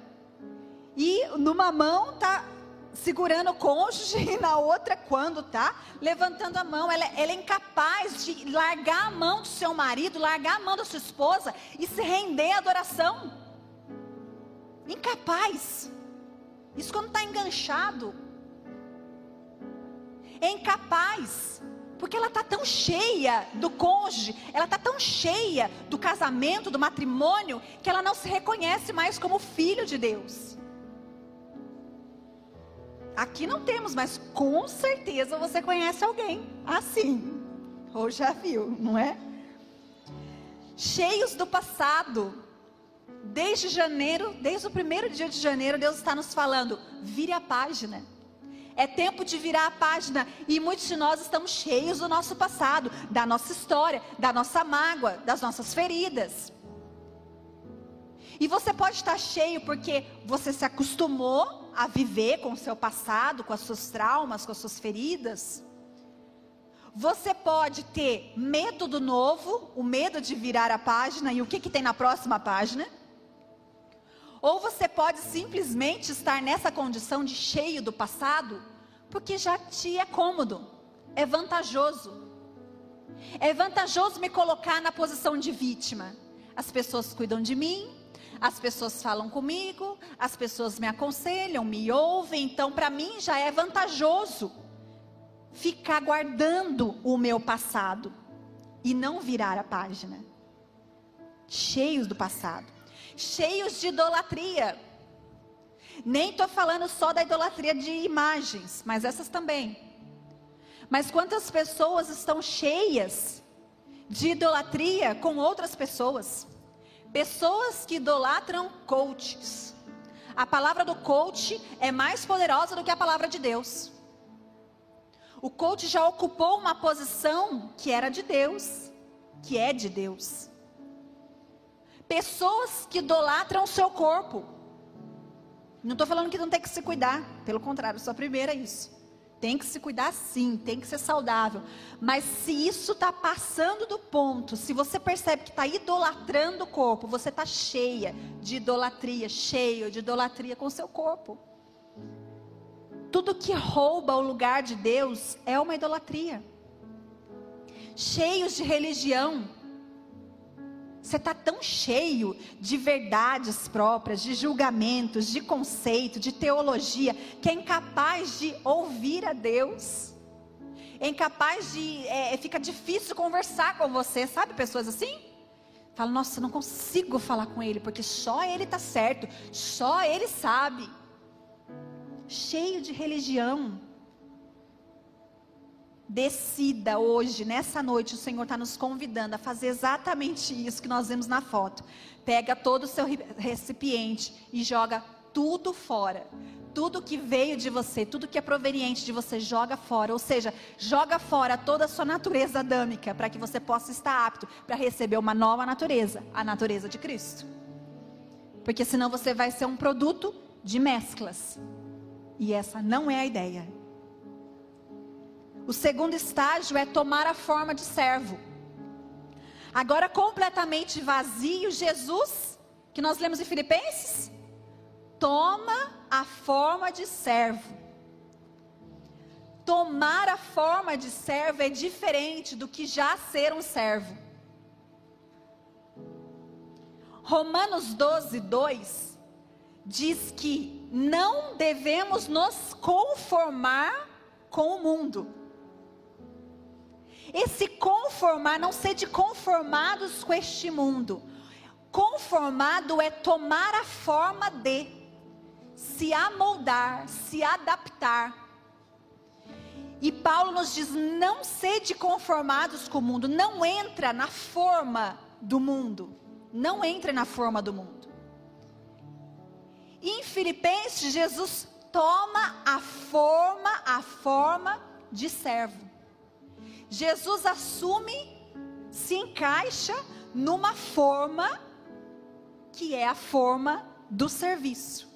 e numa mão tá segurando o cônjuge e na outra, quando tá levantando a mão, ela, ela, é incapaz de largar a mão do seu marido, largar a mão da sua esposa e se render à adoração. Incapaz. Isso quando está enganchado. É incapaz. Porque ela está tão cheia do cônjuge, ela está tão cheia do casamento, do matrimônio, que ela não se reconhece mais como filho de Deus. Aqui não temos, mas com certeza você conhece alguém assim. Ou já viu, não é? Cheios do passado. Desde janeiro, desde o primeiro dia de janeiro, Deus está nos falando: vire a página. É tempo de virar a página e muitos de nós estamos cheios do nosso passado, da nossa história, da nossa mágoa, das nossas feridas. E você pode estar cheio porque você se acostumou a viver com o seu passado, com os seus traumas, com as suas feridas. Você pode ter medo do novo, o medo de virar a página e o que, que tem na próxima página. Ou você pode simplesmente estar nessa condição de cheio do passado, porque já te é cômodo, é vantajoso. É vantajoso me colocar na posição de vítima. As pessoas cuidam de mim, as pessoas falam comigo, as pessoas me aconselham, me ouvem, então para mim já é vantajoso ficar guardando o meu passado e não virar a página. Cheios do passado, cheios de idolatria. Nem estou falando só da idolatria de imagens, mas essas também. Mas quantas pessoas estão cheias de idolatria com outras pessoas? Pessoas que idolatram coaches. A palavra do coach é mais poderosa do que a palavra de Deus. O coach já ocupou uma posição que era de Deus, que é de Deus. Pessoas que idolatram o seu corpo. Não estou falando que não tem que se cuidar, pelo contrário, só primeira é isso. Tem que se cuidar sim, tem que ser saudável. Mas se isso está passando do ponto, se você percebe que está idolatrando o corpo, você está cheia de idolatria, cheio de idolatria com o seu corpo. Tudo que rouba o lugar de Deus é uma idolatria. Cheios de religião, você está tão cheio de verdades próprias, de julgamentos, de conceito, de teologia, que é incapaz de ouvir a Deus. É incapaz de. É, fica difícil conversar com você, sabe? Pessoas assim? Fala, nossa, não consigo falar com ele, porque só ele está certo, só ele sabe. Cheio de religião, Decida hoje, nessa noite, o Senhor está nos convidando a fazer exatamente isso que nós vemos na foto. Pega todo o seu recipiente e joga tudo fora. Tudo que veio de você, tudo que é proveniente de você, joga fora. Ou seja, joga fora toda a sua natureza adâmica, para que você possa estar apto para receber uma nova natureza, a natureza de Cristo. Porque senão você vai ser um produto de mesclas. E essa não é a ideia. O segundo estágio é tomar a forma de servo. Agora, completamente vazio, Jesus, que nós lemos em Filipenses, toma a forma de servo. Tomar a forma de servo é diferente do que já ser um servo. Romanos 12, 2 diz que não devemos nos conformar com o mundo esse conformar, não ser de conformados com este mundo. Conformado é tomar a forma de, se amoldar, se adaptar. E Paulo nos diz: não sede conformados com o mundo, não entra na forma do mundo. Não entra na forma do mundo. E em Filipenses, Jesus toma a forma, a forma de servo. Jesus assume, se encaixa numa forma que é a forma do serviço.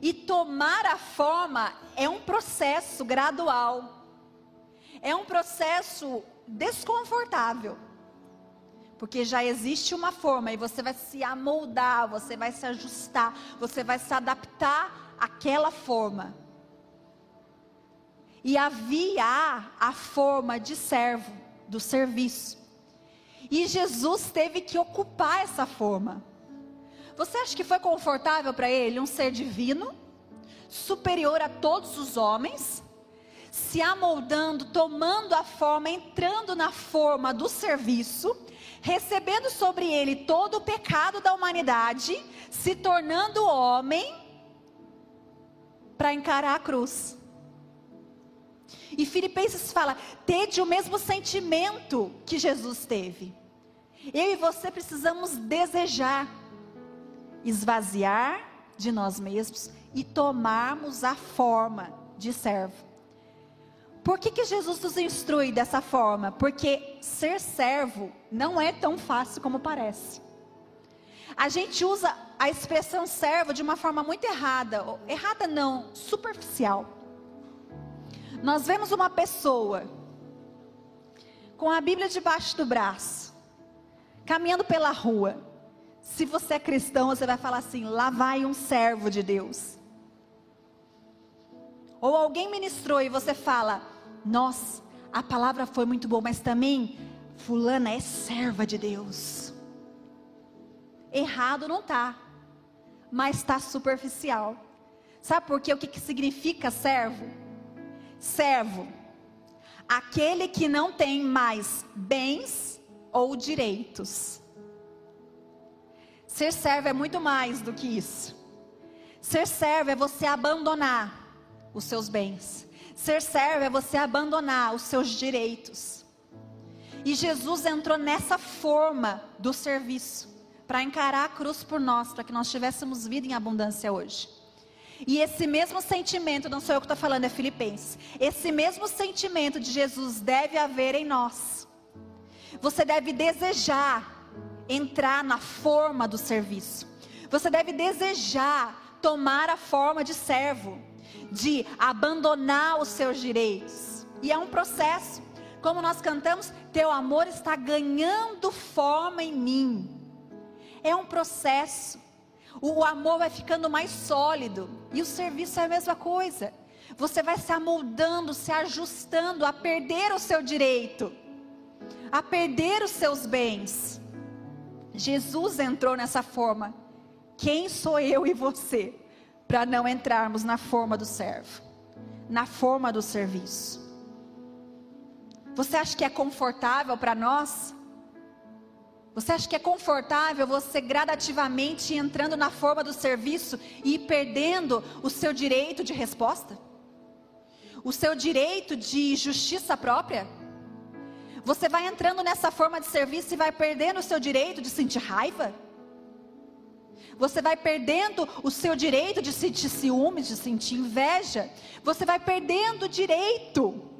E tomar a forma é um processo gradual, é um processo desconfortável, porque já existe uma forma e você vai se amoldar, você vai se ajustar, você vai se adaptar àquela forma. E havia a forma de servo, do serviço. E Jesus teve que ocupar essa forma. Você acha que foi confortável para ele um ser divino, superior a todos os homens, se amoldando, tomando a forma, entrando na forma do serviço, recebendo sobre ele todo o pecado da humanidade, se tornando homem para encarar a cruz? E Filipenses fala: tede o mesmo sentimento que Jesus teve. Eu e você precisamos desejar esvaziar de nós mesmos e tomarmos a forma de servo. Por que, que Jesus nos instrui dessa forma? Porque ser servo não é tão fácil como parece. A gente usa a expressão servo de uma forma muito errada. Errada não, superficial. Nós vemos uma pessoa com a Bíblia debaixo do braço, caminhando pela rua. Se você é cristão, você vai falar assim: lá vai um servo de Deus. Ou alguém ministrou e você fala: nossa, a palavra foi muito boa, mas também fulana é serva de Deus. Errado não tá, mas está superficial. Sabe por quê? O que, que significa servo? Servo, aquele que não tem mais bens ou direitos. Ser servo é muito mais do que isso. Ser servo é você abandonar os seus bens. Ser servo é você abandonar os seus direitos. E Jesus entrou nessa forma do serviço para encarar a cruz por nós, para que nós tivéssemos vida em abundância hoje. E esse mesmo sentimento, não sou eu que estou falando, é Filipenses. Esse mesmo sentimento de Jesus deve haver em nós. Você deve desejar entrar na forma do serviço. Você deve desejar tomar a forma de servo, de abandonar os seus direitos. E é um processo. Como nós cantamos, teu amor está ganhando forma em mim. É um processo. O amor vai ficando mais sólido. E o serviço é a mesma coisa. Você vai se amoldando, se ajustando a perder o seu direito, a perder os seus bens. Jesus entrou nessa forma. Quem sou eu e você para não entrarmos na forma do servo, na forma do serviço? Você acha que é confortável para nós? Você acha que é confortável você gradativamente entrando na forma do serviço e perdendo o seu direito de resposta? O seu direito de justiça própria? Você vai entrando nessa forma de serviço e vai perdendo o seu direito de sentir raiva? Você vai perdendo o seu direito de sentir ciúmes, de sentir inveja? Você vai perdendo o direito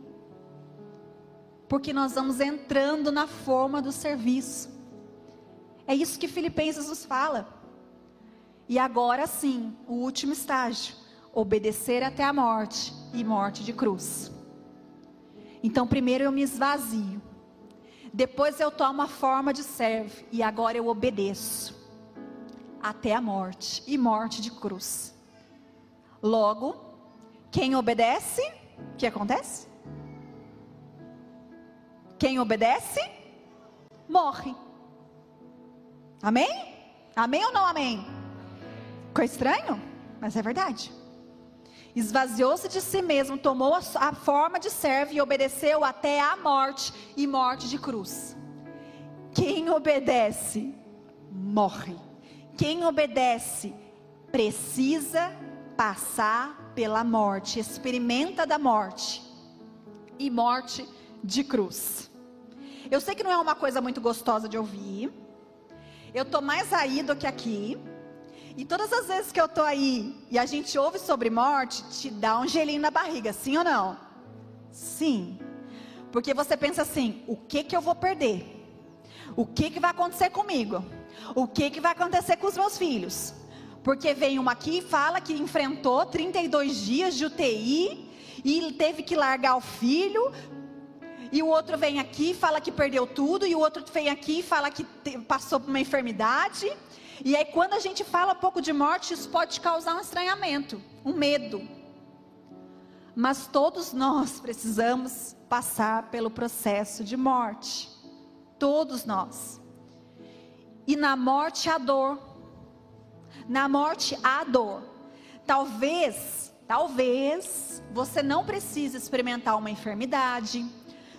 porque nós vamos entrando na forma do serviço. É isso que Filipenses nos fala. E agora sim, o último estágio: obedecer até a morte e morte de cruz. Então, primeiro eu me esvazio, depois eu tomo a forma de servo, e agora eu obedeço até a morte e morte de cruz. Logo, quem obedece, o que acontece? Quem obedece, morre. Amém? Amém ou não amém? Ficou estranho? Mas é verdade. Esvaziou-se de si mesmo, tomou a, forma de servo e obedeceu até a morte e morte de cruz. Quem obedece, morre. Quem obedece, precisa passar pela morte, experimenta da morte e morte de cruz. Eu sei que não é uma coisa muito gostosa de ouvir. Eu tô mais aí do que aqui. E todas as vezes que eu tô aí e a gente ouve sobre morte, te dá um gelinho na barriga, sim ou não? Sim. Porque você pensa assim: o que que eu vou perder? O que que vai acontecer comigo? O que que vai acontecer com os meus filhos? Porque vem uma aqui e fala que enfrentou 32 dias de UTI e teve que largar o filho, e o outro vem aqui e fala que perdeu tudo, e o outro vem aqui e fala que passou por uma enfermidade. E aí, quando a gente fala pouco de morte, isso pode causar um estranhamento, um medo. Mas todos nós precisamos passar pelo processo de morte. Todos nós. E na morte há dor. Na morte há dor. Talvez, talvez, você não precise experimentar uma enfermidade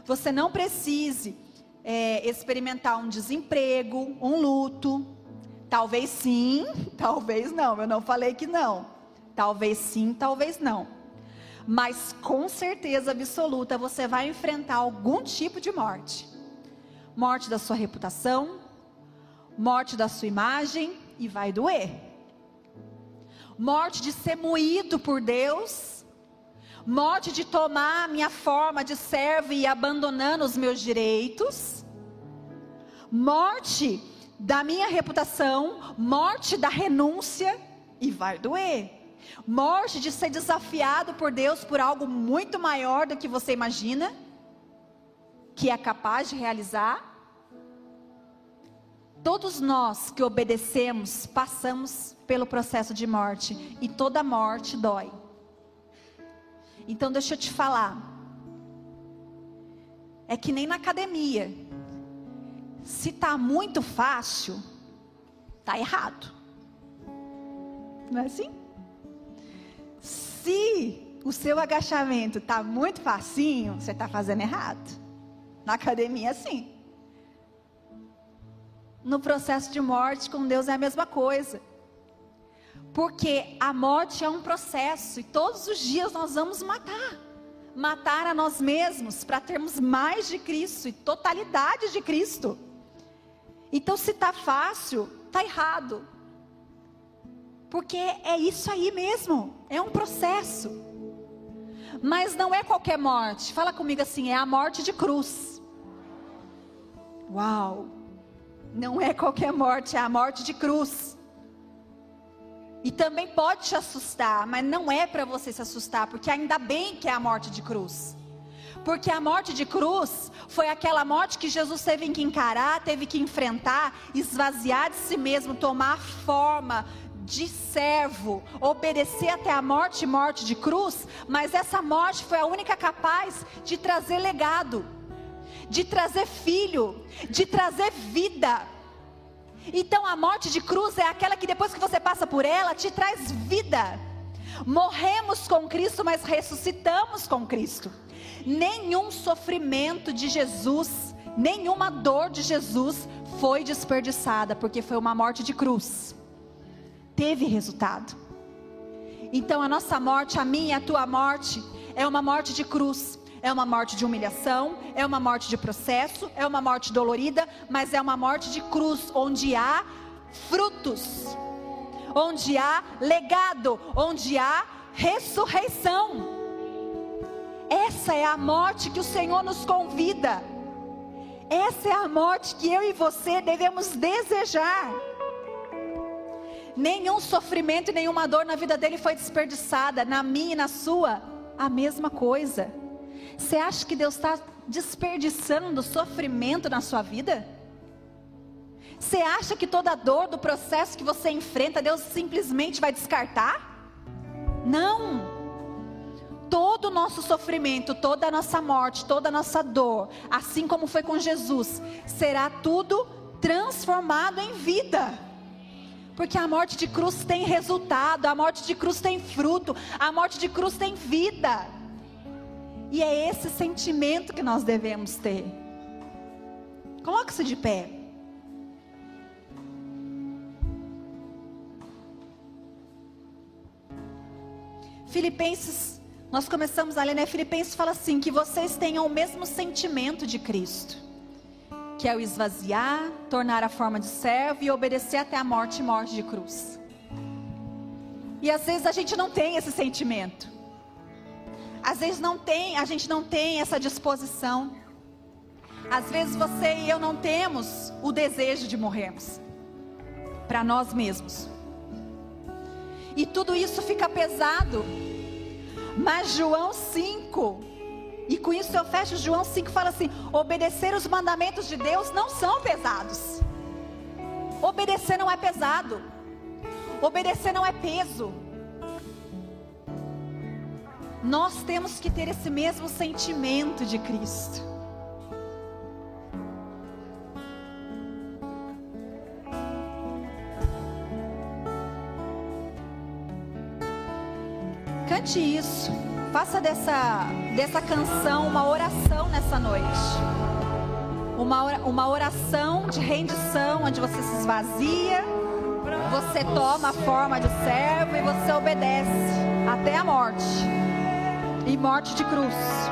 você não precise é, experimentar um desemprego, um luto. Talvez sim, talvez não. Eu não falei que não. Talvez sim, talvez não. Mas com certeza absoluta você vai enfrentar algum tipo de morte. Morte da sua reputação, morte da sua imagem e vai doer. Morte de ser moído por Deus morte de tomar minha forma de servo e abandonando os meus direitos, morte da minha reputação, morte da renúncia, e vai doer. Morte de ser desafiado por Deus por algo muito maior do que você imagina, que é capaz de realizar. Todos nós que obedecemos passamos pelo processo de morte, e toda morte dói. Então deixa eu te falar. É que nem na academia. Se tá muito fácil, tá errado. Não é assim? Se o seu agachamento tá muito facinho, você está fazendo errado. Na academia, sim. No processo de morte com Deus é a mesma coisa. Porque a morte é um processo e todos os dias nós vamos matar. matar a nós mesmos para termos mais de Cristo e totalidade de Cristo. Então, se está fácil, está errado. Porque é isso aí mesmo, é um processo. Mas não é qualquer morte. Fala comigo assim, é a morte de cruz. Uau! Não é qualquer morte, é a morte de cruz. E também pode te assustar, mas não é para você se assustar, porque ainda bem que é a morte de cruz. Porque a morte de cruz foi aquela morte que Jesus teve que encarar, teve que enfrentar, esvaziar de si mesmo, tomar forma de servo, obedecer até a morte e morte de cruz, mas essa morte foi a única capaz de trazer legado, de trazer filho, de trazer vida. Então a morte de cruz é aquela que depois que você passa por ela, te traz vida. Morremos com Cristo, mas ressuscitamos com Cristo. Nenhum sofrimento de Jesus, nenhuma dor de Jesus foi desperdiçada, porque foi uma morte de cruz. Teve resultado. Então a nossa morte, a minha a tua morte, é uma morte de cruz é uma morte de humilhação, é uma morte de processo, é uma morte dolorida, mas é uma morte de cruz, onde há frutos, onde há legado, onde há ressurreição. Essa é a morte que o Senhor nos convida. Essa é a morte que eu e você devemos desejar. Nenhum sofrimento e nenhuma dor na vida dele foi desperdiçada, na minha e na sua, a mesma coisa. Você acha que Deus está desperdiçando sofrimento na sua vida? Você acha que toda dor do processo que você enfrenta, Deus simplesmente vai descartar? Não. Todo o nosso sofrimento, toda a nossa morte, toda a nossa dor, assim como foi com Jesus, será tudo transformado em vida. Porque a morte de cruz tem resultado, a morte de cruz tem fruto, a morte de cruz tem vida. E é esse sentimento que nós devemos ter. Coloque-se de pé. Filipenses, nós começamos a ler, né? Filipenses fala assim: que vocês tenham o mesmo sentimento de Cristo, que é o esvaziar, tornar a forma de servo e obedecer até a morte e morte de cruz. E às vezes a gente não tem esse sentimento. Às vezes não tem, a gente não tem essa disposição. Às vezes você e eu não temos o desejo de morrermos para nós mesmos. E tudo isso fica pesado. Mas João 5, e com isso eu fecho João 5 fala assim: obedecer os mandamentos de Deus não são pesados. Obedecer não é pesado. Obedecer não é peso. Nós temos que ter esse mesmo sentimento de Cristo. Cante isso. Faça dessa, dessa canção uma oração nessa noite. Uma, uma oração de rendição, onde você se esvazia, você toma a forma de servo e você obedece até a morte e morte de cruz.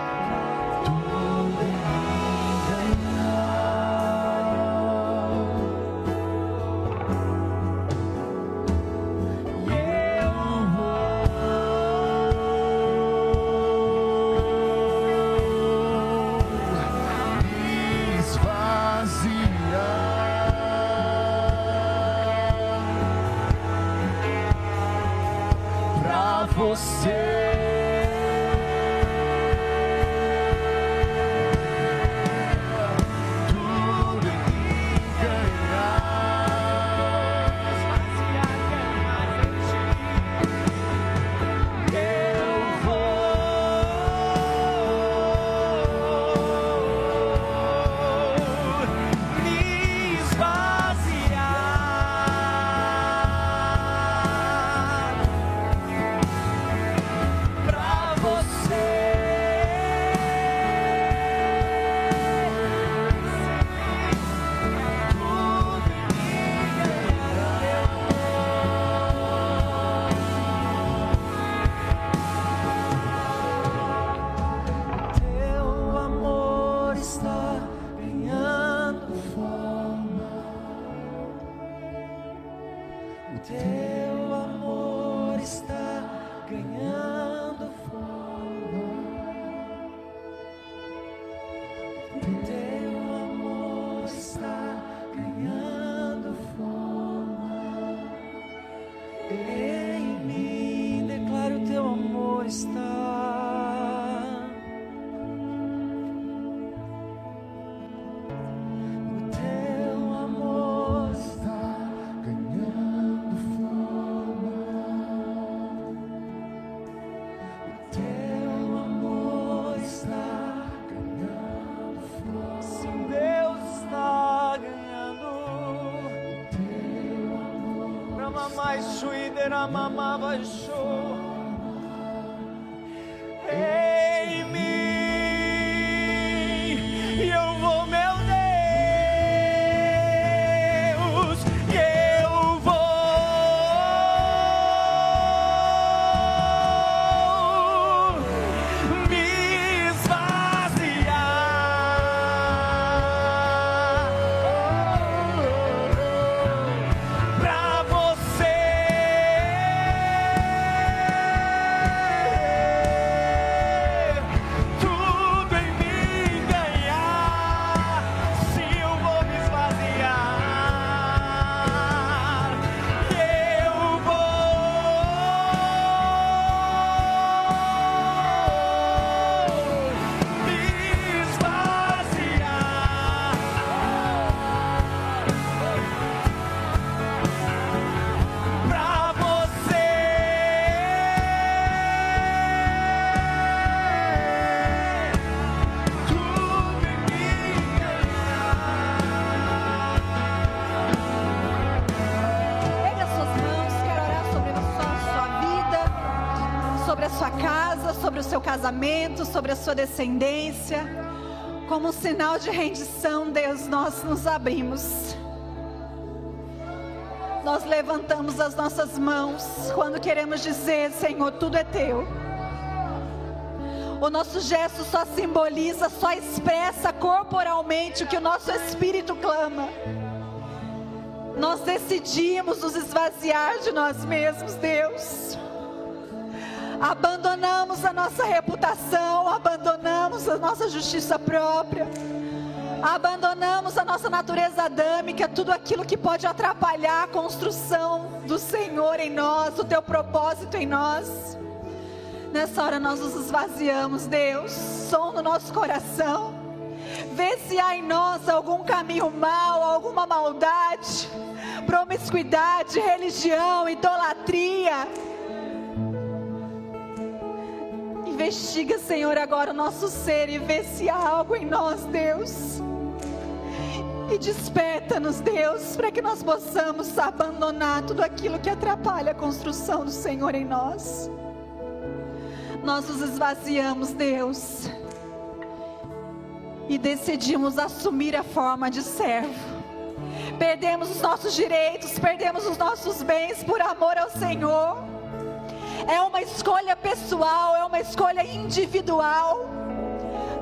Era mamava show. Sobre a sua descendência. Como um sinal de rendição, Deus, nós nos abrimos. Nós levantamos as nossas mãos quando queremos dizer, Senhor, tudo é teu. O nosso gesto só simboliza, só expressa corporalmente o que o nosso espírito clama. Nós decidimos nos esvaziar de nós mesmos, Deus. Abandonamos a nossa reputação, abandonamos a nossa justiça própria, abandonamos a nossa natureza adâmica, tudo aquilo que pode atrapalhar a construção do Senhor em nós, o teu propósito em nós. Nessa hora nós nos esvaziamos, Deus, som no nosso coração. Vê se há em nós algum caminho mau, alguma maldade, promiscuidade, religião, idolatria. Investiga, Senhor, agora o nosso ser e vê se há algo em nós, Deus. E desperta-nos, Deus, para que nós possamos abandonar tudo aquilo que atrapalha a construção do Senhor em nós. Nós nos esvaziamos, Deus, e decidimos assumir a forma de servo. Perdemos os nossos direitos, perdemos os nossos bens por amor ao Senhor. É uma escolha pessoal, é uma escolha individual.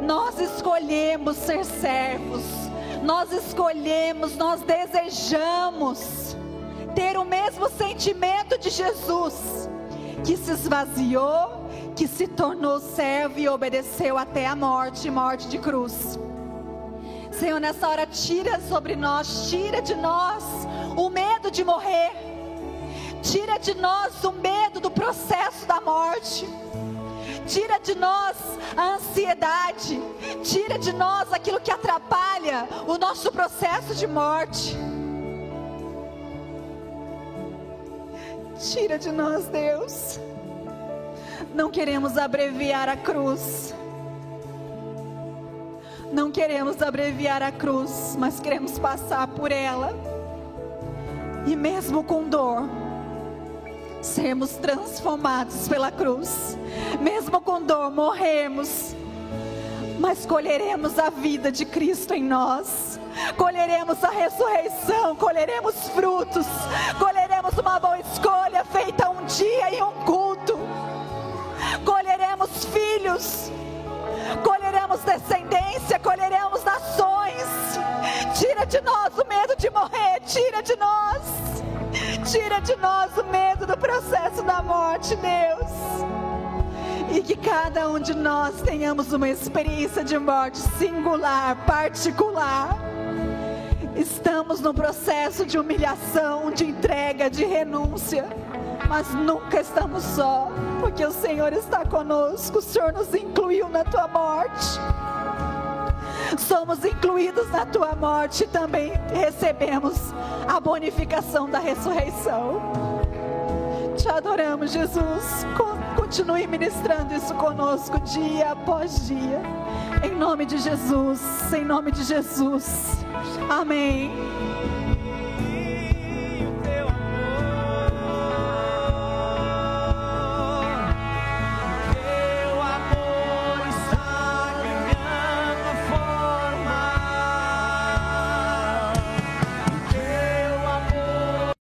Nós escolhemos ser servos, nós escolhemos, nós desejamos ter o mesmo sentimento de Jesus, que se esvaziou, que se tornou servo e obedeceu até a morte morte de cruz. Senhor, nessa hora, tira sobre nós, tira de nós o medo de morrer, tira de nós o medo do processo da morte. Tira de nós a ansiedade, tira de nós aquilo que atrapalha o nosso processo de morte. Tira de nós, Deus. Não queremos abreviar a cruz. Não queremos abreviar a cruz, mas queremos passar por ela. E mesmo com dor, sermos transformados pela cruz. Mesmo com dor, morrermos, mas colheremos a vida de Cristo em nós. Colheremos a ressurreição, colheremos frutos, colheremos uma boa escolha feita um dia em um culto. Colheremos filhos, colheremos descendência, colheremos nações. Tira de nós o medo de morrer, tira de nós. Tira de nós o medo do processo da morte, Deus. E que cada um de nós tenhamos uma experiência de morte singular, particular. Estamos no processo de humilhação, de entrega, de renúncia. Mas nunca estamos só, porque o Senhor está conosco. O Senhor nos incluiu na tua morte. Somos incluídos na tua morte também recebemos a bonificação da ressurreição. Te adoramos, Jesus. Continue ministrando isso conosco dia após dia. Em nome de Jesus, em nome de Jesus. Amém.